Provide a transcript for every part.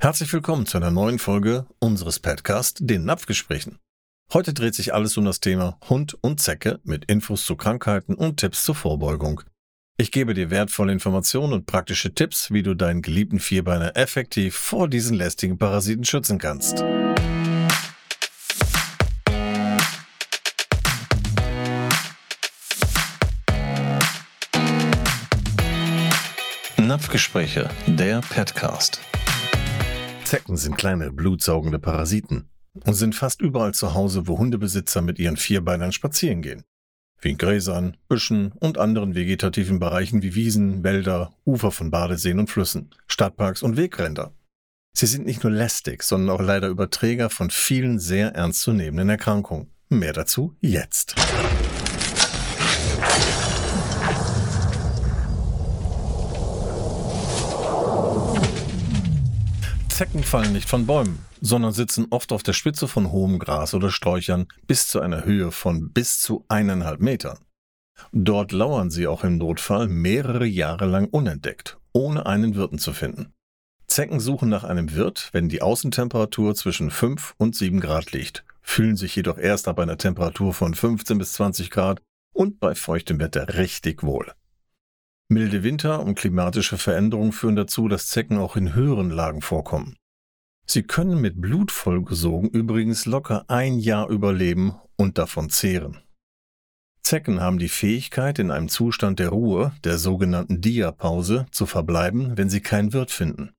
Herzlich willkommen zu einer neuen Folge unseres Podcasts, den Napfgesprächen. Heute dreht sich alles um das Thema Hund und Zecke mit Infos zu Krankheiten und Tipps zur Vorbeugung. Ich gebe dir wertvolle Informationen und praktische Tipps, wie du deinen geliebten Vierbeiner effektiv vor diesen lästigen Parasiten schützen kannst. Napfgespräche, der Petcast. Zecken sind kleine, blutsaugende Parasiten und sind fast überall zu Hause, wo Hundebesitzer mit ihren Vierbeinern spazieren gehen. Wie in Gräsern, Büschen und anderen vegetativen Bereichen wie Wiesen, Wälder, Ufer von Badeseen und Flüssen, Stadtparks und Wegränder. Sie sind nicht nur lästig, sondern auch leider Überträger von vielen sehr ernstzunehmenden Erkrankungen. Mehr dazu jetzt. Zecken fallen nicht von Bäumen, sondern sitzen oft auf der Spitze von hohem Gras oder Sträuchern bis zu einer Höhe von bis zu eineinhalb Metern. Dort lauern sie auch im Notfall mehrere Jahre lang unentdeckt, ohne einen Wirten zu finden. Zecken suchen nach einem Wirt, wenn die Außentemperatur zwischen 5 und 7 Grad liegt, fühlen sich jedoch erst ab einer Temperatur von 15 bis 20 Grad und bei feuchtem Wetter richtig wohl. Milde Winter und klimatische Veränderungen führen dazu, dass Zecken auch in höheren Lagen vorkommen. Sie können mit Blut vollgesogen übrigens locker ein Jahr überleben und davon zehren. Zecken haben die Fähigkeit, in einem Zustand der Ruhe, der sogenannten Diapause, zu verbleiben, wenn sie keinen Wirt finden.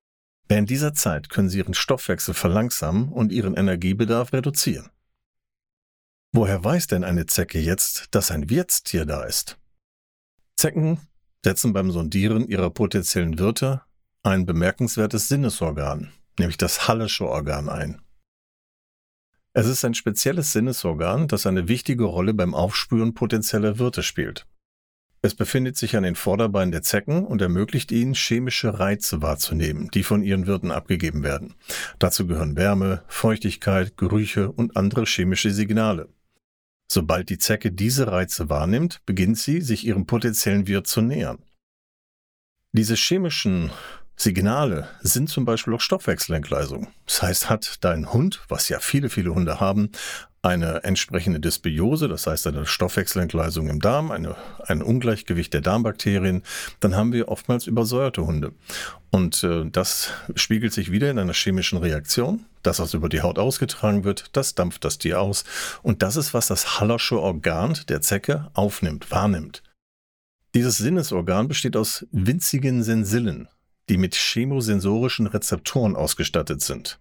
Während dieser Zeit können sie ihren Stoffwechsel verlangsamen und ihren Energiebedarf reduzieren. Woher weiß denn eine Zecke jetzt, dass ein Wirtstier da ist? Zecken setzen beim Sondieren ihrer potenziellen Wirte ein bemerkenswertes Sinnesorgan, nämlich das Hallische Organ ein. Es ist ein spezielles Sinnesorgan, das eine wichtige Rolle beim Aufspüren potenzieller Wirte spielt. Es befindet sich an den Vorderbeinen der Zecken und ermöglicht ihnen, chemische Reize wahrzunehmen, die von ihren Wirten abgegeben werden. Dazu gehören Wärme, Feuchtigkeit, Gerüche und andere chemische Signale. Sobald die Zecke diese Reize wahrnimmt, beginnt sie, sich ihrem potenziellen Wirt zu nähern. Diese chemischen Signale sind zum Beispiel auch Stoffwechselentgleisung. Das heißt, hat dein Hund, was ja viele, viele Hunde haben, eine entsprechende Dysbiose, das heißt eine Stoffwechselentgleisung im Darm, eine, ein Ungleichgewicht der Darmbakterien, dann haben wir oftmals übersäuerte Hunde. Und äh, das spiegelt sich wieder in einer chemischen Reaktion. Das, was über die Haut ausgetragen wird, das dampft das Tier aus. Und das ist, was das Hallersche Organ der Zecke aufnimmt, wahrnimmt. Dieses Sinnesorgan besteht aus winzigen Sensillen, die mit chemosensorischen Rezeptoren ausgestattet sind.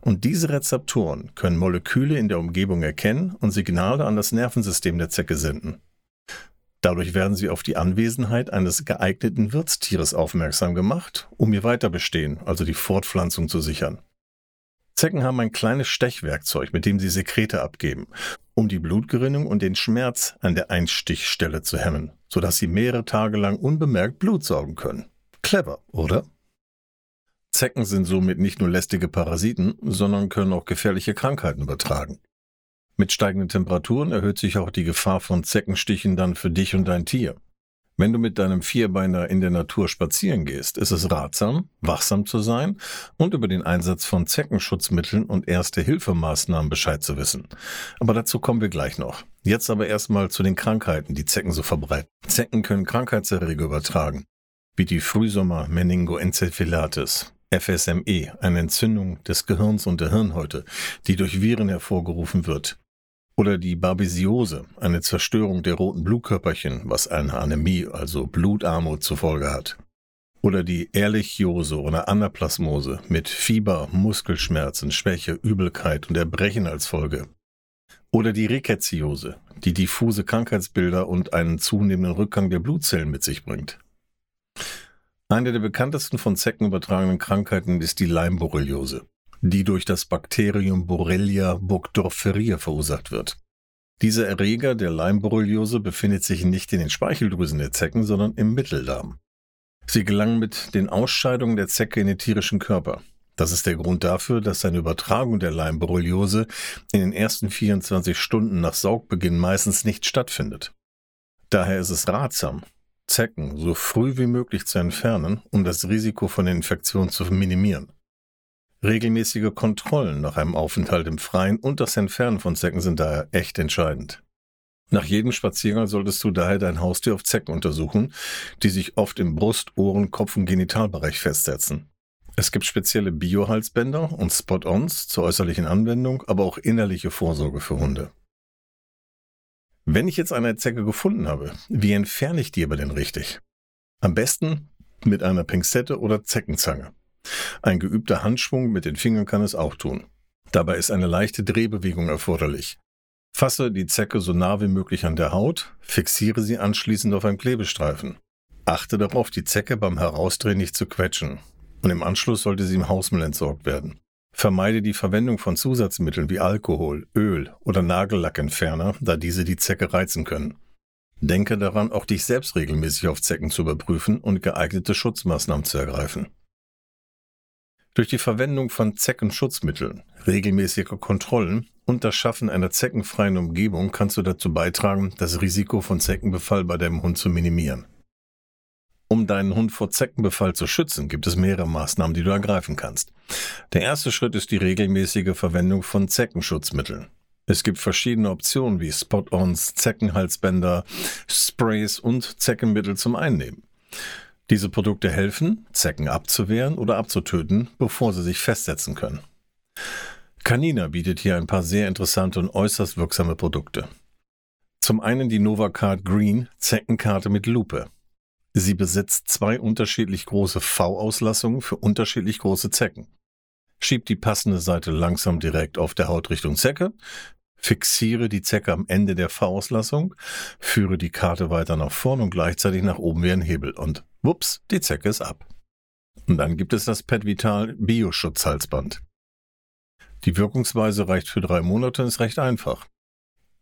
Und diese Rezeptoren können Moleküle in der Umgebung erkennen und Signale an das Nervensystem der Zecke senden. Dadurch werden sie auf die Anwesenheit eines geeigneten Wirtstieres aufmerksam gemacht, um ihr Weiterbestehen, also die Fortpflanzung zu sichern. Zecken haben ein kleines Stechwerkzeug, mit dem sie Sekrete abgeben, um die Blutgerinnung und den Schmerz an der Einstichstelle zu hemmen, sodass sie mehrere Tage lang unbemerkt Blut saugen können. Clever, oder? Zecken sind somit nicht nur lästige Parasiten, sondern können auch gefährliche Krankheiten übertragen. Mit steigenden Temperaturen erhöht sich auch die Gefahr von Zeckenstichen dann für dich und dein Tier. Wenn du mit deinem Vierbeiner in der Natur spazieren gehst, ist es ratsam, wachsam zu sein und über den Einsatz von Zeckenschutzmitteln und Erste-Hilfemaßnahmen Bescheid zu wissen. Aber dazu kommen wir gleich noch. Jetzt aber erstmal zu den Krankheiten, die Zecken so verbreiten. Zecken können Krankheitserreger übertragen, wie die Frühsommer-Meningoencephalitis, FSME, eine Entzündung des Gehirns und der Hirnhäute, die durch Viren hervorgerufen wird. Oder die Babesiose, eine Zerstörung der roten Blutkörperchen, was eine Anämie, also Blutarmut zur Folge hat. Oder die Ehrlichiose oder Anaplasmose mit Fieber, Muskelschmerzen, Schwäche, Übelkeit und Erbrechen als Folge. Oder die Ricketsiose, die diffuse Krankheitsbilder und einen zunehmenden Rückgang der Blutzellen mit sich bringt. Eine der bekanntesten von Zecken übertragenen Krankheiten ist die Leimborreliose, die durch das Bakterium Borrelia burgdorferi verursacht wird. Dieser Erreger der Leimborreliose befindet sich nicht in den Speicheldrüsen der Zecken, sondern im Mitteldarm. Sie gelangen mit den Ausscheidungen der Zecke in den tierischen Körper. Das ist der Grund dafür, dass eine Übertragung der Leimborreliose in den ersten 24 Stunden nach Saugbeginn meistens nicht stattfindet. Daher ist es ratsam, Zecken so früh wie möglich zu entfernen, um das Risiko von Infektionen zu minimieren. Regelmäßige Kontrollen nach einem Aufenthalt im Freien und das Entfernen von Zecken sind daher echt entscheidend. Nach jedem Spaziergang solltest du daher dein Haustier auf Zecken untersuchen, die sich oft im Brust-, Ohren-, Kopf- und Genitalbereich festsetzen. Es gibt spezielle Biohalsbänder und Spot-ons zur äußerlichen Anwendung, aber auch innerliche Vorsorge für Hunde. Wenn ich jetzt eine Zecke gefunden habe, wie entferne ich die aber denn richtig? Am besten mit einer Pinzette oder Zeckenzange. Ein geübter Handschwung mit den Fingern kann es auch tun. Dabei ist eine leichte Drehbewegung erforderlich. Fasse die Zecke so nah wie möglich an der Haut, fixiere sie anschließend auf einen Klebestreifen. Achte darauf, die Zecke beim Herausdrehen nicht zu quetschen. Und im Anschluss sollte sie im Hausmüll entsorgt werden. Vermeide die Verwendung von Zusatzmitteln wie Alkohol, Öl oder Nagellackentferner, da diese die Zecke reizen können. Denke daran, auch dich selbst regelmäßig auf Zecken zu überprüfen und geeignete Schutzmaßnahmen zu ergreifen. Durch die Verwendung von Zeckenschutzmitteln, regelmäßige Kontrollen und das Schaffen einer zeckenfreien Umgebung kannst du dazu beitragen, das Risiko von Zeckenbefall bei deinem Hund zu minimieren. Um deinen Hund vor Zeckenbefall zu schützen, gibt es mehrere Maßnahmen, die du ergreifen kannst. Der erste Schritt ist die regelmäßige Verwendung von Zeckenschutzmitteln. Es gibt verschiedene Optionen wie Spot-ons, Zeckenhalsbänder, Sprays und Zeckenmittel zum Einnehmen. Diese Produkte helfen, Zecken abzuwehren oder abzutöten, bevor sie sich festsetzen können. Canina bietet hier ein paar sehr interessante und äußerst wirksame Produkte. Zum einen die Novacard Green Zeckenkarte mit Lupe. Sie besitzt zwei unterschiedlich große V-Auslassungen für unterschiedlich große Zecken. Schieb die passende Seite langsam direkt auf der Haut Richtung Zecke, fixiere die Zecke am Ende der V-Auslassung, führe die Karte weiter nach vorn und gleichzeitig nach oben wie ein Hebel und wups, die Zecke ist ab. Und dann gibt es das Pet Vital Bioschutzhalsband. Die Wirkungsweise reicht für drei Monate und ist recht einfach.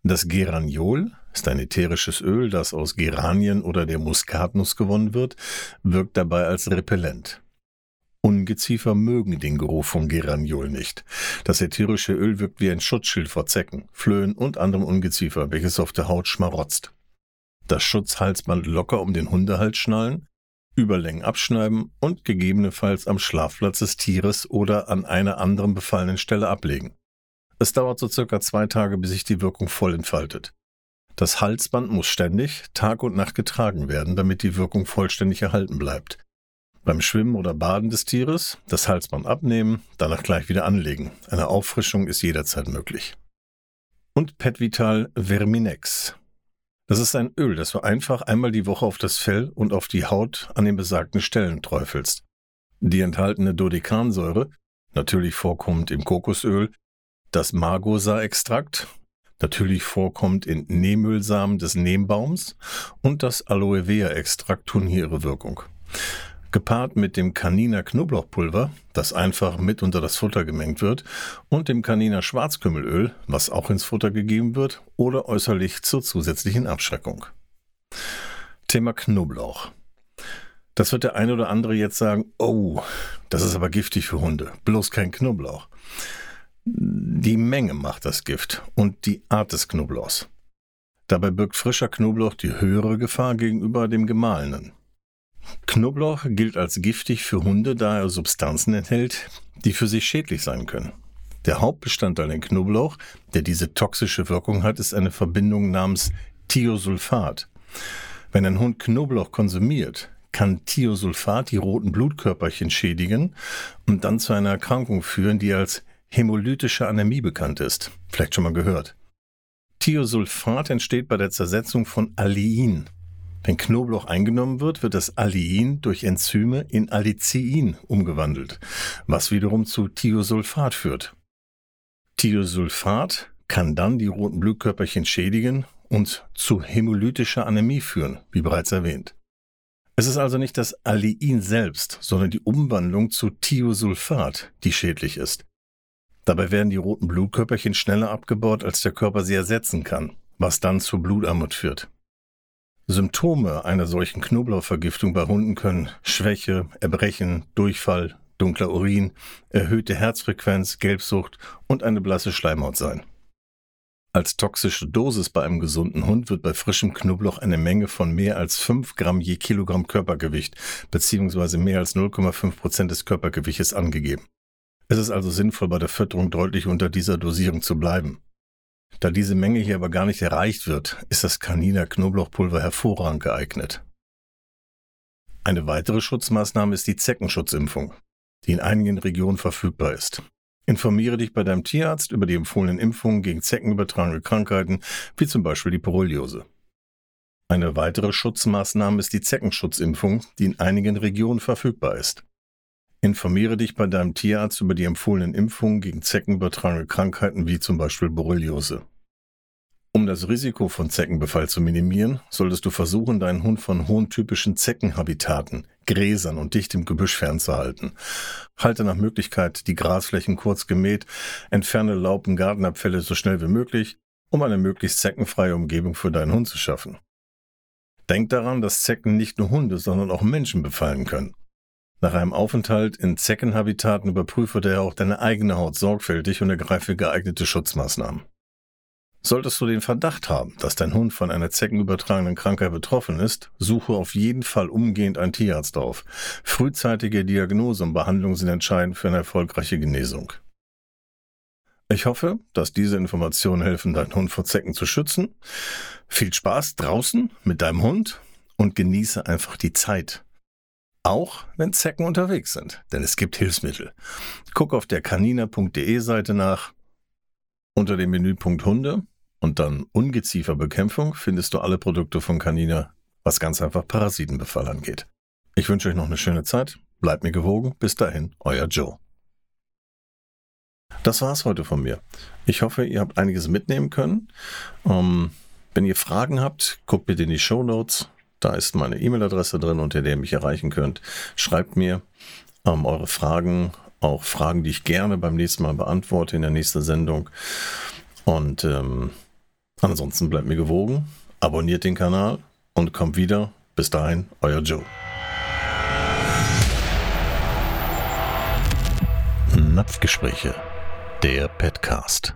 Das Geraniol ist ein ätherisches Öl, das aus Geranien oder der Muskatnuss gewonnen wird, wirkt dabei als Repellent. Ungeziefer mögen den Geruch von Geraniol nicht. Das ätherische Öl wirkt wie ein Schutzschild vor Zecken, Flöhen und anderem Ungeziefer, welches auf der Haut schmarotzt. Das Schutzhalsband locker um den Hundehals schnallen, Überlängen abschneiden und gegebenenfalls am Schlafplatz des Tieres oder an einer anderen befallenen Stelle ablegen. Es dauert so circa zwei Tage, bis sich die Wirkung voll entfaltet. Das Halsband muss ständig, Tag und Nacht getragen werden, damit die Wirkung vollständig erhalten bleibt. Beim Schwimmen oder Baden des Tieres das Halsband abnehmen, danach gleich wieder anlegen. Eine Auffrischung ist jederzeit möglich. Und Petvital Verminex. Das ist ein Öl, das du einfach einmal die Woche auf das Fell und auf die Haut an den besagten Stellen träufelst. Die enthaltene Dodekansäure, natürlich vorkommt im Kokosöl, das Margosa-Extrakt, natürlich vorkommt in Nehmölsamen des Nehmbaums und das Aloe Vera-Extrakt tun hier ihre Wirkung. Gepaart mit dem Caniner Knoblauchpulver, das einfach mit unter das Futter gemengt wird, und dem Caniner Schwarzkümmelöl, was auch ins Futter gegeben wird, oder äußerlich zur zusätzlichen Abschreckung. Thema Knoblauch. Das wird der eine oder andere jetzt sagen, oh, das ist aber giftig für Hunde, bloß kein Knoblauch. Die Menge macht das Gift und die Art des Knoblauchs. Dabei birgt frischer Knoblauch die höhere Gefahr gegenüber dem gemahlenen. Knoblauch gilt als giftig für Hunde, da er Substanzen enthält, die für sich schädlich sein können. Der Hauptbestandteil in Knoblauch, der diese toxische Wirkung hat, ist eine Verbindung namens Thiosulfat. Wenn ein Hund Knoblauch konsumiert, kann Thiosulfat die roten Blutkörperchen schädigen und dann zu einer Erkrankung führen, die als hämolytische Anämie bekannt ist. Vielleicht schon mal gehört. Thiosulfat entsteht bei der Zersetzung von Allein, wenn Knoblauch eingenommen wird, wird das Allein durch Enzyme in Allicin umgewandelt, was wiederum zu Thiosulfat führt. Thiosulfat kann dann die roten Blutkörperchen schädigen und zu hämolytischer Anämie führen, wie bereits erwähnt. Es ist also nicht das Allein selbst, sondern die Umwandlung zu Thiosulfat, die schädlich ist. Dabei werden die roten Blutkörperchen schneller abgebaut, als der Körper sie ersetzen kann, was dann zu Blutarmut führt. Symptome einer solchen Knoblauchvergiftung bei Hunden können Schwäche, Erbrechen, Durchfall, dunkler Urin, erhöhte Herzfrequenz, Gelbsucht und eine blasse Schleimhaut sein. Als toxische Dosis bei einem gesunden Hund wird bei frischem Knoblauch eine Menge von mehr als 5 Gramm je Kilogramm Körpergewicht bzw. mehr als 0,5 Prozent des Körpergewichtes angegeben. Es ist also sinnvoll, bei der Fütterung deutlich unter dieser Dosierung zu bleiben. Da diese Menge hier aber gar nicht erreicht wird, ist das Caniner Knoblauchpulver hervorragend geeignet. Eine weitere Schutzmaßnahme ist die Zeckenschutzimpfung, die in einigen Regionen verfügbar ist. Informiere dich bei deinem Tierarzt über die empfohlenen Impfungen gegen zeckenübertragene Krankheiten, wie zum Beispiel die Borreliose. Eine weitere Schutzmaßnahme ist die Zeckenschutzimpfung, die in einigen Regionen verfügbar ist. Informiere dich bei deinem Tierarzt über die empfohlenen Impfungen gegen zeckenübertragene Krankheiten wie zum Beispiel Borreliose. Um das Risiko von Zeckenbefall zu minimieren, solltest du versuchen, deinen Hund von hohen typischen Zeckenhabitaten, Gräsern und dichtem Gebüsch fernzuhalten. Halte nach Möglichkeit die Grasflächen kurz gemäht, entferne Laub und Gartenabfälle so schnell wie möglich, um eine möglichst zeckenfreie Umgebung für deinen Hund zu schaffen. Denk daran, dass Zecken nicht nur Hunde, sondern auch Menschen befallen können. Nach einem Aufenthalt in Zeckenhabitaten überprüfe daher auch deine eigene Haut sorgfältig und ergreife geeignete Schutzmaßnahmen. Solltest du den Verdacht haben, dass dein Hund von einer zeckenübertragenen Krankheit betroffen ist, suche auf jeden Fall umgehend einen Tierarzt auf. Frühzeitige Diagnose und Behandlung sind entscheidend für eine erfolgreiche Genesung. Ich hoffe, dass diese Informationen helfen, deinen Hund vor Zecken zu schützen. Viel Spaß draußen mit deinem Hund und genieße einfach die Zeit auch wenn Zecken unterwegs sind, denn es gibt Hilfsmittel. Guck auf der canina.de Seite nach. Unter dem Menüpunkt Hunde und dann Ungezieferbekämpfung findest du alle Produkte von Canina, was ganz einfach Parasitenbefall angeht. Ich wünsche euch noch eine schöne Zeit. Bleibt mir gewogen. Bis dahin, euer Joe. Das war's heute von mir. Ich hoffe, ihr habt einiges mitnehmen können. Ähm, wenn ihr Fragen habt, guckt bitte in die Show Notes. Da ist meine E-Mail-Adresse drin, unter der ihr mich erreichen könnt. Schreibt mir ähm, eure Fragen, auch Fragen, die ich gerne beim nächsten Mal beantworte in der nächsten Sendung. Und ähm, ansonsten bleibt mir gewogen, abonniert den Kanal und kommt wieder. Bis dahin, euer Joe. Napfgespräche, der Petcast.